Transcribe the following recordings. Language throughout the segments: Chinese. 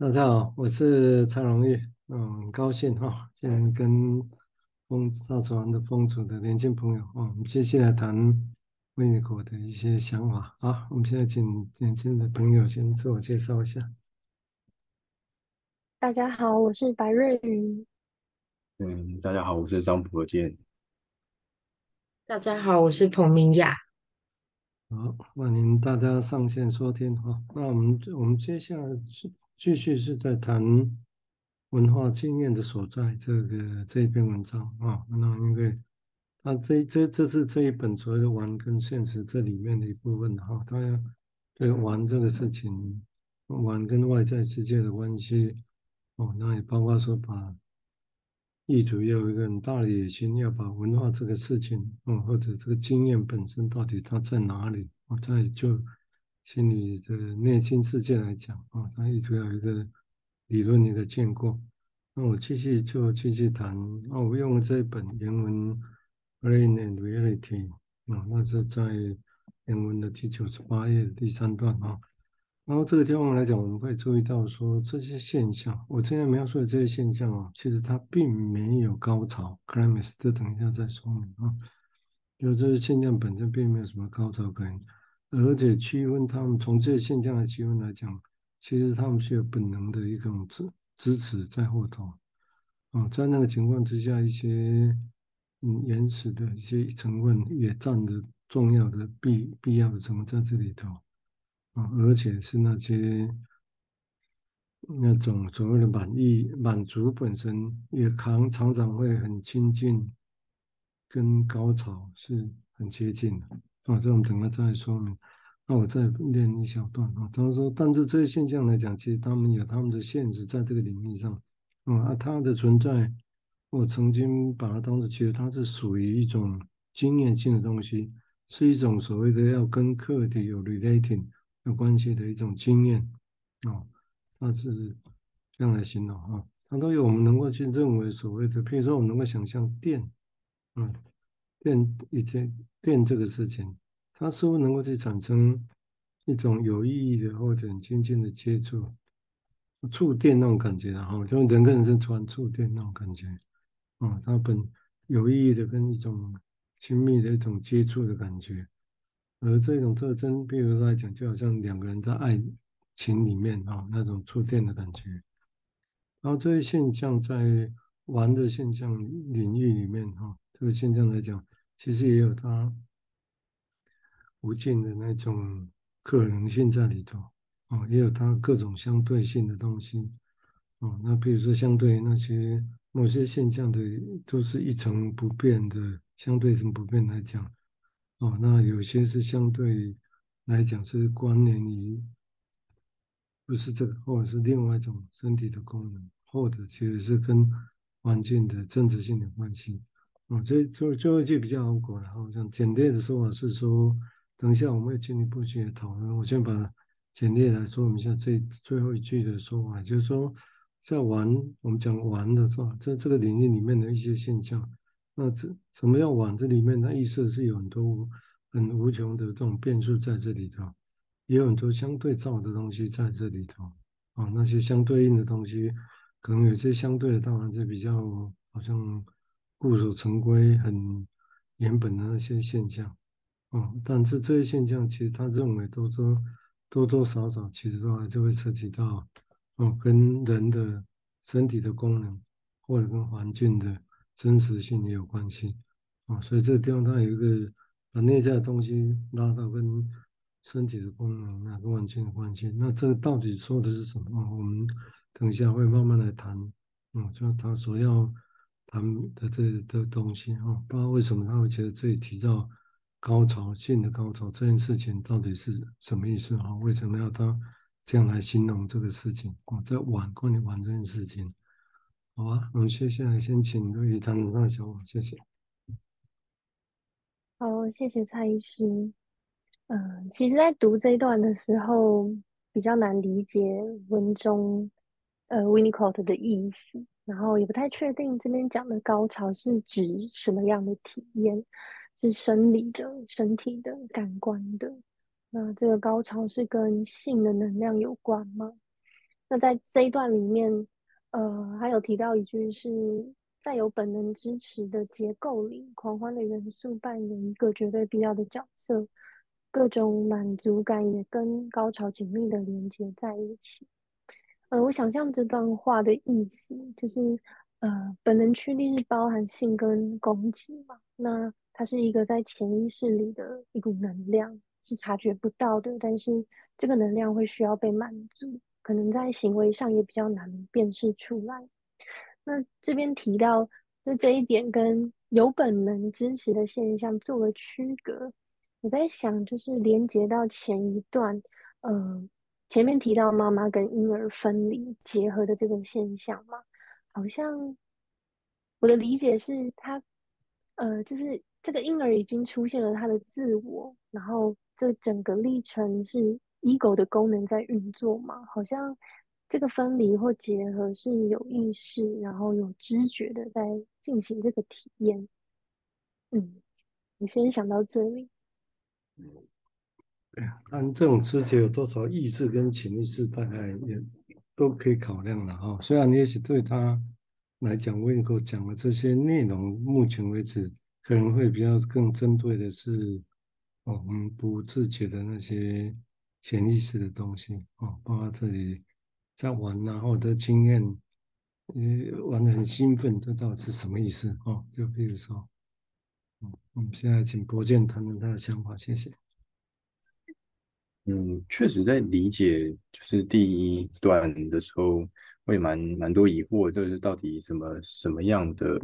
大家好，我是蔡荣玉，嗯，很高兴哈、哦，现在跟风造船的风组的年轻朋友啊、哦，我们接下来谈维尼口的一些想法。啊，我们现在请年轻的朋友先自我介绍一下。大家好，我是白瑞宇。嗯，大家好，我是张博健。大家好，我是彭明雅。好，欢迎大家上线收听哈、哦。那我们我们接下来是。继续是在谈文化经验的所在，这个这一篇文章啊，那因为它这这这是这一本所谓的玩跟现实这里面的一部分哈，当然对玩这个事情，玩跟外在世界的关系哦，那也包括说把意图要有一个很大的野心，要把文化这个事情，嗯，或者这个经验本身到底它在哪里，我在就。心理的内心世界来讲啊，他一直有一个理论一个建构。那我继续就继续谈。那我用这一本原文《Brain and Reality》啊，那是在原文的第九十八页的第三段啊。然后这个地方来讲，我们会注意到说这些现象，我今天描述的这些现象啊，其实它并没有高潮 （climax）。这等一下再说明啊。就这些现象本身并没有什么高潮感。而且区分他们，从这些现象的区分来讲，其实他们是有本能的一种支支持在后头啊，在那个情况之下，一些嗯原始的一些成分也占着重要的必必要的成分在这里头啊，而且是那些那种所谓的满意满足本身也常常常会很亲近，跟高潮是很接近的。啊，这我们等下再说明。那我再念一小段啊。他说，但是这些现象来讲，其实他们有他们的限制在这个领域上。啊，它的存在，我曾经把它当作，其实它是属于一种经验性的东西，是一种所谓的要跟客体有 relating 有关系的一种经验。啊，它是这样来形容啊。它都有我们能够去认为所谓的，譬如说我们能够想象电，嗯。电以前电这个事情，它是不是能够去产生一种有意义的或者很亲近的接触，触电那种感觉的哈，就人跟人是传触电那种感觉，啊，它本有意义的跟一种亲密的一种接触的感觉，而这种特征，比如来讲，就好像两个人在爱情里面啊，那种触电的感觉，然后这些现象在玩的现象领域里面哈。这个现象来讲，其实也有它无尽的那种可能性在里头哦，也有它各种相对性的东西哦。那比如说，相对那些某些现象的，都是一成不变的，相对性不变来讲哦，那有些是相对来讲是关联于不是这个，或者是另外一种身体的功能，或者其实是跟环境的真实性的关系。哦，这最最后一句比较好过了。好像简略的说法是说，等一下我们会进一步去讨论。我先把简略来说一下这最后一句的说法，就是说，在玩我们讲玩的时候，在这个领域里面的一些现象，那这什么叫玩？这里面的意思是有很多很无穷的这种变数在这里头，也有很多相对照的东西在这里头。啊，那些相对应的东西，可能有些相对的，当然就比较好像。固守成规很原本的那些现象，哦，但是这些现象其实他认为都说多多少少其实都还是会涉及到哦，跟人的身体的功能或者跟环境的真实性也有关系，啊，所以这个地方它有一个把内在的东西拉到跟身体的功能啊跟环境的关系，那这个到底说的是什么？我们等一下会慢慢来谈，嗯，就他所要。谈的这的东西啊，不知道为什么他会觉得这里提到高潮性的高潮这件事情到底是什么意思啊？为什么要他这样来形容这个事情我？在玩跟你玩这件事情，好吧？我们接下来先请瑞宇谈谈小王，谢谢。好，谢谢蔡医师。嗯，其实，在读这一段的时候，比较难理解文中呃 Winnicott 的意思。然后也不太确定这边讲的高潮是指什么样的体验，是生理的、身体的、感官的。那这个高潮是跟性的能量有关吗？那在这一段里面，呃，还有提到一句是在有本能支持的结构里，狂欢的元素扮演一个绝对必要的角色，各种满足感也跟高潮紧密的连接在一起。呃，我想象这段话的意思就是，呃，本能驱力是包含性跟攻击嘛，那它是一个在潜意识里的一股能量，是察觉不到的，但是这个能量会需要被满足，可能在行为上也比较难辨识出来。那这边提到，就这一点跟有本能支持的现象做了区隔，我在想，就是连接到前一段，呃。前面提到妈妈跟婴儿分离结合的这个现象嘛，好像我的理解是他，呃，就是这个婴儿已经出现了他的自我，然后这整个历程是 ego 的功能在运作嘛，好像这个分离或结合是有意识，然后有知觉的在进行这个体验。嗯，我先想到这里。对啊，但这种知觉有多少意识跟潜意识，大概也都可以考量的哈。虽然也许对他来讲我以后讲的这些内容，目前为止可能会比较更针对的是，我们不自觉的那些潜意识的东西哦，包括自己在玩然后的经验，呃，玩的很兴奋，这到底是什么意思哦？就比如说，嗯，我们现在请伯健谈谈他的想法，谢谢。嗯，确实在理解就是第一段的时候，会蛮蛮多疑惑，就是到底什么什么样的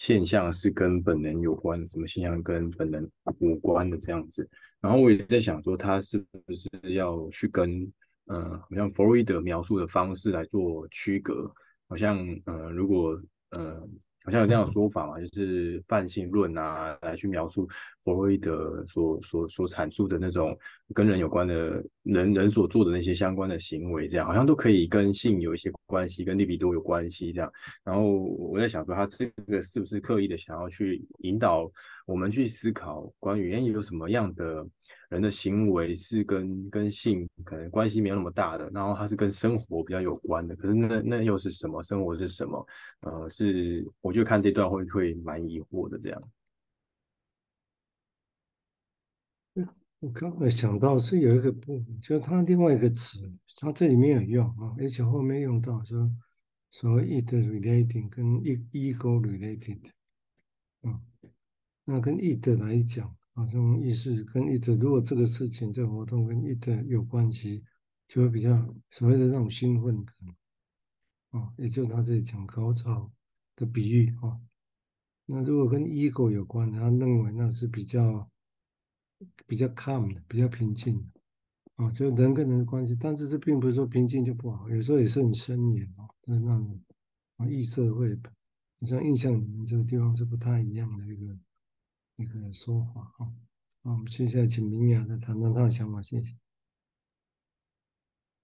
现象是跟本能有关，什么现象跟本能无关的这样子。然后我也在想说，他是不是要去跟、呃，好像弗洛伊德描述的方式来做区隔，好像、呃，如果。呃好像有这样的说法嘛，就是泛性论啊，来去描述弗洛伊德所所所阐述的那种跟人有关的人人所做的那些相关的行为，这样好像都可以跟性有一些关系，跟利比多有关系这样。然后我在想说，他这个是不是刻意的想要去引导我们去思考关于，哎，有什么样的人的行为是跟跟性可能关系没有那么大的，然后它是跟生活比较有关的。可是那那又是什么？生活是什么？呃，是我就看这段会会蛮疑惑的这样。我刚才想到是有一个部分，就是它另外一个词，它这里面有用啊，而且后面用到说所谓 id relating 跟 ego related，嗯。那跟 id 来讲，啊，这种意思跟 id，如果这个事情、这活动跟 id 有关系，就会比较所谓的那种兴奋感，啊，也就他这里讲高潮的比喻啊。那如果跟 ego 有关，他认为那是比较比较 calm 的，比较平静的，啊，就人跟人的关系。但是这并不是说平静就不好，有时候也是很森严啊，就是那种啊，异社会，你像印象里面这个地方是不太一样的一个。一个说法啊，那我们接下来请明雅来谈谈他的想法，谢谢。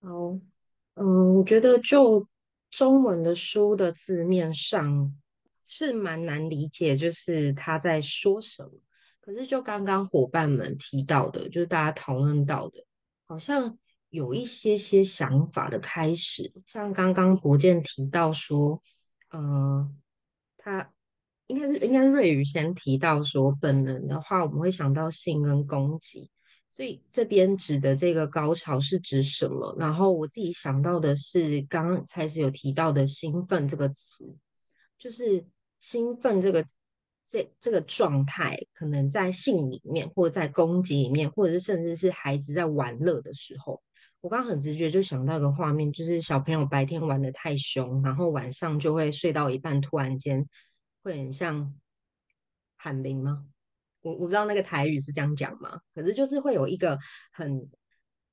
好，嗯，我觉得就中文的书的字面上是蛮难理解，就是他在说什么。可是就刚刚伙伴们提到的，就是大家讨论到的，好像有一些些想法的开始，像刚刚伯健提到说，嗯，他。应该是应该瑞宇先提到说，本能的话，我们会想到性跟攻击，所以这边指的这个高潮是指什么？然后我自己想到的是刚刚才是有提到的兴奋这个词，就是兴奋这个这这个状态，可能在性里面，或者在攻击里面，或者是甚至是孩子在玩乐的时候，我刚刚很直觉就想到一个画面，就是小朋友白天玩得太凶，然后晚上就会睡到一半，突然间。会很像喊铃吗？我我不知道那个台语是这样讲吗？可是就是会有一个很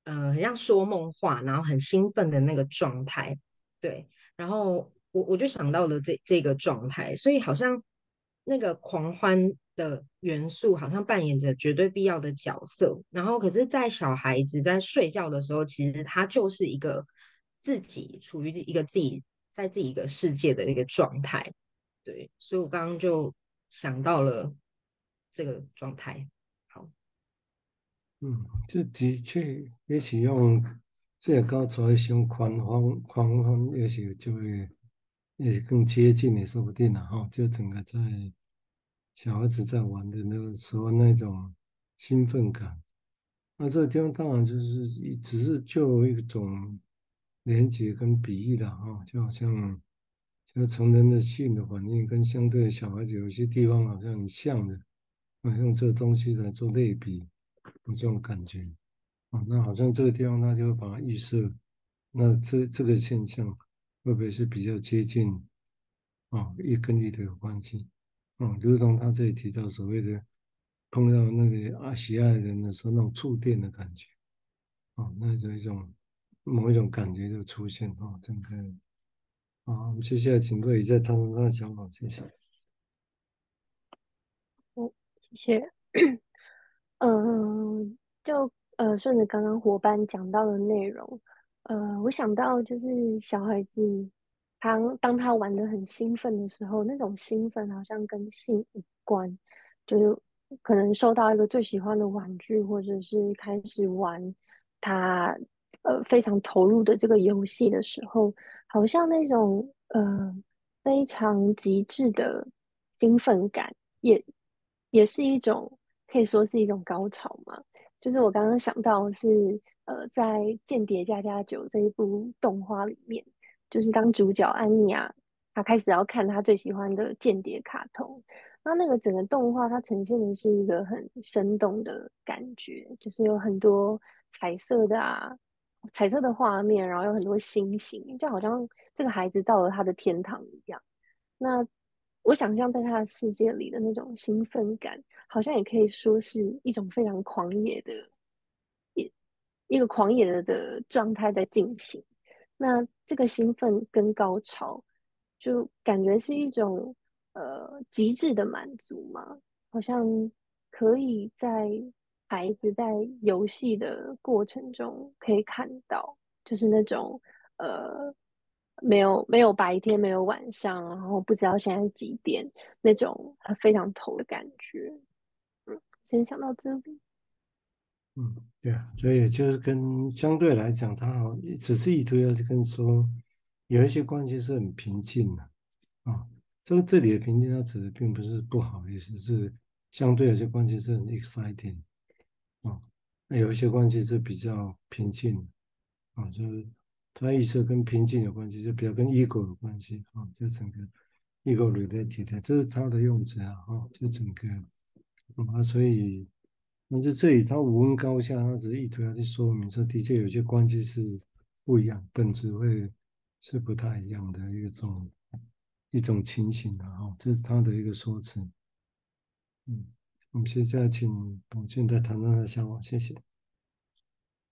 呃很像说梦话，然后很兴奋的那个状态，对。然后我我就想到了这这个状态，所以好像那个狂欢的元素好像扮演着绝对必要的角色。然后可是，在小孩子在睡觉的时候，其实他就是一个自己处于一个自己在自己一个世界的一个状态。对，所以我刚刚就想到了这个状态。好，嗯，这的确也许用这个高潮一种狂欢，狂欢也许就会也更接近也说不定了哈。就整个在小孩子在玩的那个时候那种兴奋感，那这个地方当然就是只是就一种连接跟比喻的哈，就好像就成人的性的反应跟相对小孩子有些地方好像很像的，啊，用这个东西来做类比，有这种感觉。啊，那好像这个地方，他就会把它预设，那这这个现象会不会是比较接近啊一跟一的有关系？啊，如同他这里提到所谓的碰到那个阿喜爱人的时候，那种触电的感觉，啊，那有一种某一种感觉就出现啊，整个啊，我们接下来请各位再谈谈他的想法，谢谢。哦，谢谢。嗯，就。呃，顺着刚刚伙伴讲到的内容，呃，我想到就是小孩子，他当他玩得很兴奋的时候，那种兴奋好像跟性无关，就是可能收到一个最喜欢的玩具，或者是开始玩他呃非常投入的这个游戏的时候，好像那种呃非常极致的兴奋感，也也是一种可以说是一种高潮嘛。就是我刚刚想到是，呃，在《间谍家家酒》这一部动画里面，就是当主角安妮啊她开始要看她最喜欢的间谍卡通，那那个整个动画它呈现的是一个很生动的感觉，就是有很多彩色的啊，彩色的画面，然后有很多星星，就好像这个孩子到了他的天堂一样。那我想象在他的世界里的那种兴奋感，好像也可以说是一种非常狂野的，一一个狂野的的状态在进行。那这个兴奋跟高潮，就感觉是一种呃极致的满足嘛，好像可以在孩子在游戏的过程中可以看到，就是那种呃。没有没有白天，没有晚上，然后不知道现在几点，那种非常头的感觉。嗯，先想到这里。嗯，对啊，所以就是跟相对来讲，他好只是意图要去跟说，有一些关系是很平静的啊。这个这里的平静，它指的并不是不好意思，是相对有些关系是很 exciting，有一些关系是比较平静啊，就是。他意识跟平静有关系，就比较跟 ego 有关系啊，就整个 ego related，这是他的用词啊，哈，就整个啊，所以那在这里他无分高下，他只是意图要去说明说，的确有些关系是不一样，本质会是不太一样的一种一种情形的哈，这是他的一个说辞。嗯，我们现在请董俊再谈谈他的想法，谢谢。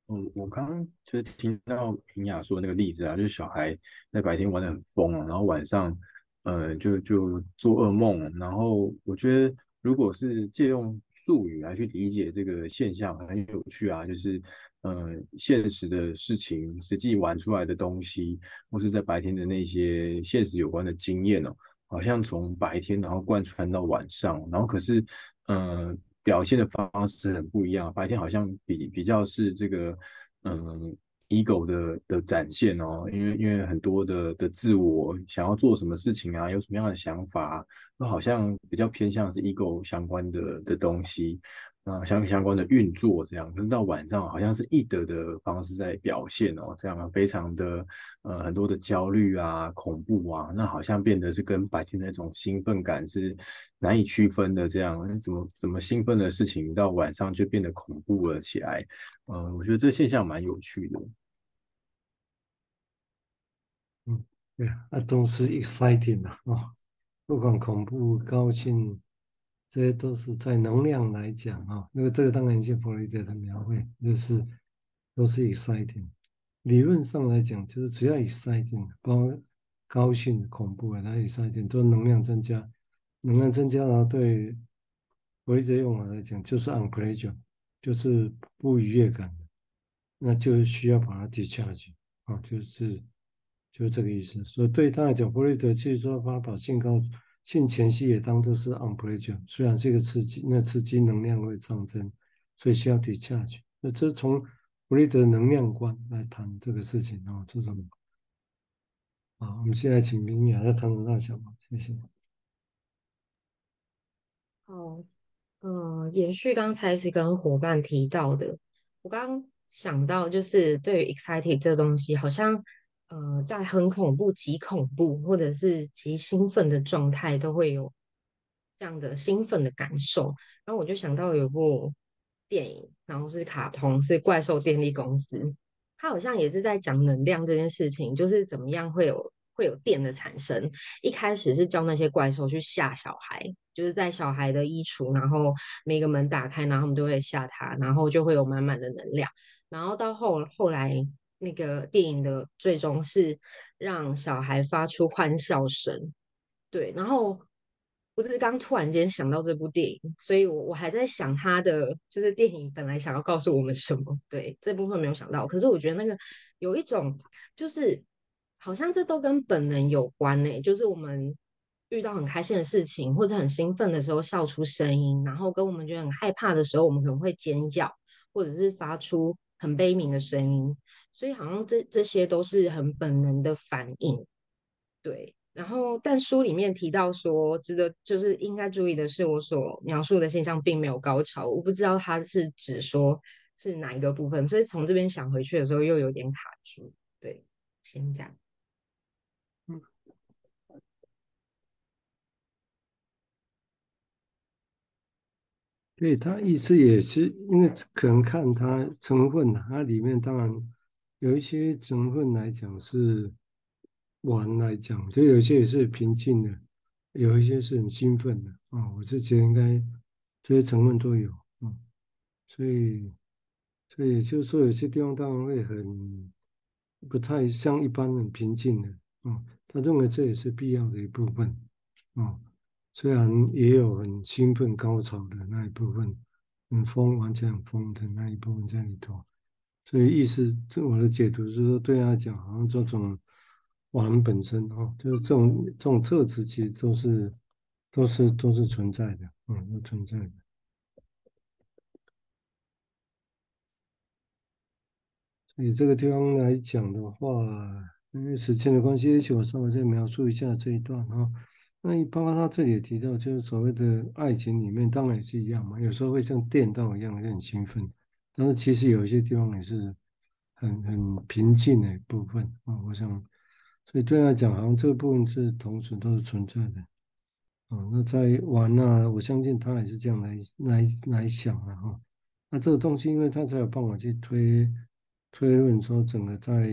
我我刚刚就是听到平雅说那个例子啊，就是小孩在白天玩得很疯啊，然后晚上，呃，就就做噩梦。然后我觉得，如果是借用术语来去理解这个现象，很有趣啊。就是，呃，现实的事情，实际玩出来的东西，或是在白天的那些现实有关的经验哦，好像从白天然后贯穿到晚上，然后可是，嗯、表现的方式很不一样，白天好像比比较是这个，嗯，ego 的的展现哦，因为因为很多的的自我想要做什么事情啊，有什么样的想法，都好像比较偏向是 ego 相关的的东西。啊，相相关的运作这样，可是到晚上好像是易得的方式在表现哦，这样非常的呃很多的焦虑啊、恐怖啊，那好像变得是跟白天的那种兴奋感是难以区分的这样，怎么怎么兴奋的事情到晚上就变得恐怖了起来？嗯、呃，我觉得这现象蛮有趣的。嗯，对啊，都是 exciting 啊、哦，不管恐怖、高兴。这些都是在能量来讲啊，因为这个当然一些弗洛伊德的描绘就是都是 exciting。理论上来讲，就是只要 exciting，包括高兴、恐怖啊，它 exciting 都能量增加，能量增加，然后对弗洛伊德用法来讲就是 unpleasant，就是不愉悦感，那就是需要把它 discharge 啊，就是就是这个意思。所以对他来讲，弗洛伊德其实说他把性高。性前戏也当做是 unpleasant，虽然这个刺激，那刺激能量会上升，所以需要 discharge。那这从弗洛伊德能量观来谈这个事情啊，这种。好，我们现在请明雅来谈谈大小嘛，谢谢。好，嗯、延续刚才是跟伙伴提到的，我刚刚想到就是对于 excited 这东西，好像呃在很恐怖、极恐怖或者是极兴奋的状态，都会有这样的兴奋的感受。然后我就想到有部电影，然后是卡通，是怪兽电力公司。它好像也是在讲能量这件事情，就是怎么样会有会有电的产生。一开始是教那些怪兽去吓小孩，就是在小孩的衣橱，然后每个门打开，然后他们都会吓他，然后就会有满满的能量。然后到后后来那个电影的最终是让小孩发出欢笑声，对，然后。我只是刚突然间想到这部电影，所以我我还在想他的就是电影本来想要告诉我们什么，对，这部分没有想到。可是我觉得那个有一种就是好像这都跟本能有关呢、就是我们遇到很开心的事情或者很兴奋的时候笑出声音，然后跟我们觉得很害怕的时候，我们可能会尖叫或者是发出很悲鸣的声音，所以好像这这些都是很本能的反应，对。然后，但书里面提到说，值得就是应该注意的是，我所描述的现象并没有高潮。我不知道它是指说是哪一个部分，所以从这边想回去的时候又有点卡住。对，先讲。嗯，对，他意思也是因为可能看它成分，它里面当然有一些成分来讲是。玩来讲，就有些也是平静的，有一些是很兴奋的啊、我是觉得应该这些成分都有啊、所以所以就是说有些地方当然会很不太像一般很平静的啊、他认为这也是必要的一部分啊、虽然也有很兴奋高潮的那一部分，很疯完全很疯的那一部分在里头。所以意思，我的解读是说，对他讲，好像这种。玩本身哈，就是这种这种特质，其实都是都是都是存在的，嗯，都存在的。所以这个地方来讲的话，因为时间的关系，也许我稍微再描述一下这一段哈。那你包括他这里也提到，就是所谓的爱情里面，当然也是一样嘛，有时候会像电到一样，会很兴奋，但是其实有一些地方也是很很平静的部分啊，我想。所以对他讲，好像这个部分是同时都是存在的，啊，那在玩啊，我相信他也是这样来来来想的哈。那这个东西，因为他才有办法去推推论说整个在，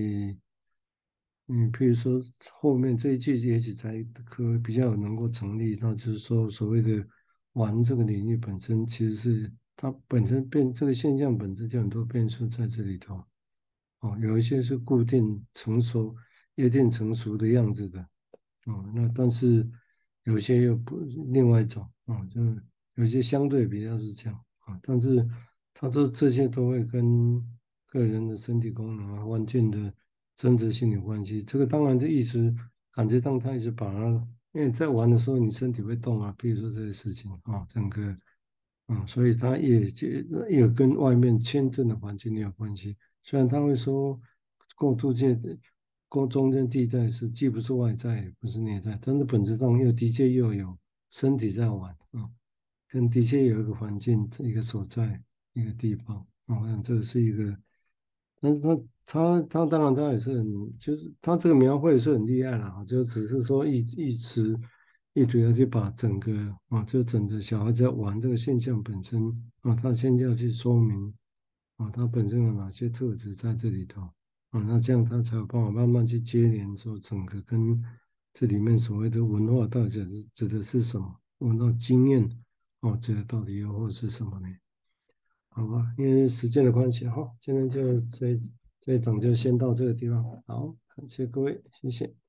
嗯，比如说后面这一句也许才可比较能够成立，那就是说所谓的玩这个领域本身，其实是它本身变这个现象本身就很多变数在这里头，哦，有一些是固定成熟。约定成熟的样子的，哦，那但是有些又不另外一种，啊，就有些相对比较是这样，啊，但是他说这些都会跟个人的身体功能啊、环境的真实性有关系。这个当然就一直感觉上他一直把它，因为在玩的时候你身体会动啊，比如说这些事情啊，整个，啊，所以他也就也跟外面签证的环境也有关系。虽然他会说过渡界的。过中间地带是既不是外在也不是内在，但是本质上又的确又有身体在玩啊，跟的确有一个环境一个所在一个地方啊，我想这个是一个，但是他他他当然他也是很，就是他这个描绘是很厉害了啊，就只是说一一直一直要去把整个啊，就整个小孩子在玩这个现象本身啊，他现在要去说明啊，他本身有哪些特质在这里头。啊，那这样他才有办法慢慢去接连说整个跟这里面所谓的文化到底是指的是什么？文化经验哦，这个到底又或是什么呢？好吧，因为时间的关系哈，今天就这这一场就先到这个地方。好，感谢各位，谢谢。